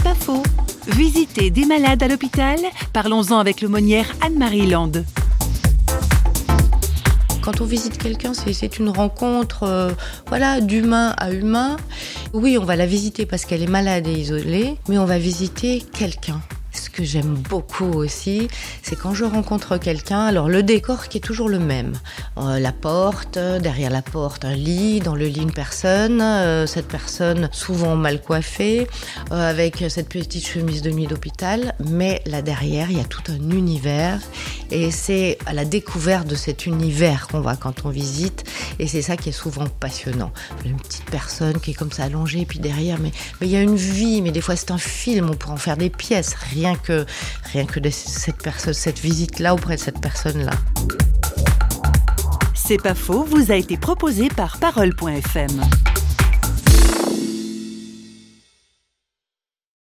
Pas faux. Visiter des malades à l'hôpital Parlons-en avec l'aumônière Anne-Marie Land. Quand on visite quelqu'un, c'est une rencontre euh, voilà, d'humain à humain. Oui, on va la visiter parce qu'elle est malade et isolée, mais on va visiter quelqu'un que j'aime beaucoup aussi, c'est quand je rencontre quelqu'un, alors le décor qui est toujours le même. Euh, la porte, derrière la porte un lit, dans le lit une personne, euh, cette personne souvent mal coiffée, euh, avec cette petite chemise de nuit d'hôpital, mais là derrière il y a tout un univers et c'est à la découverte de cet univers qu'on va quand on visite et c'est ça qui est souvent passionnant. Une petite personne qui est comme ça allongée puis derrière, mais il y a une vie, mais des fois c'est un film, on pourrait en faire des pièces, rien que, rien que cette, personne, cette visite-là auprès de cette personne-là. C'est pas faux, vous a été proposé par Parole.fm.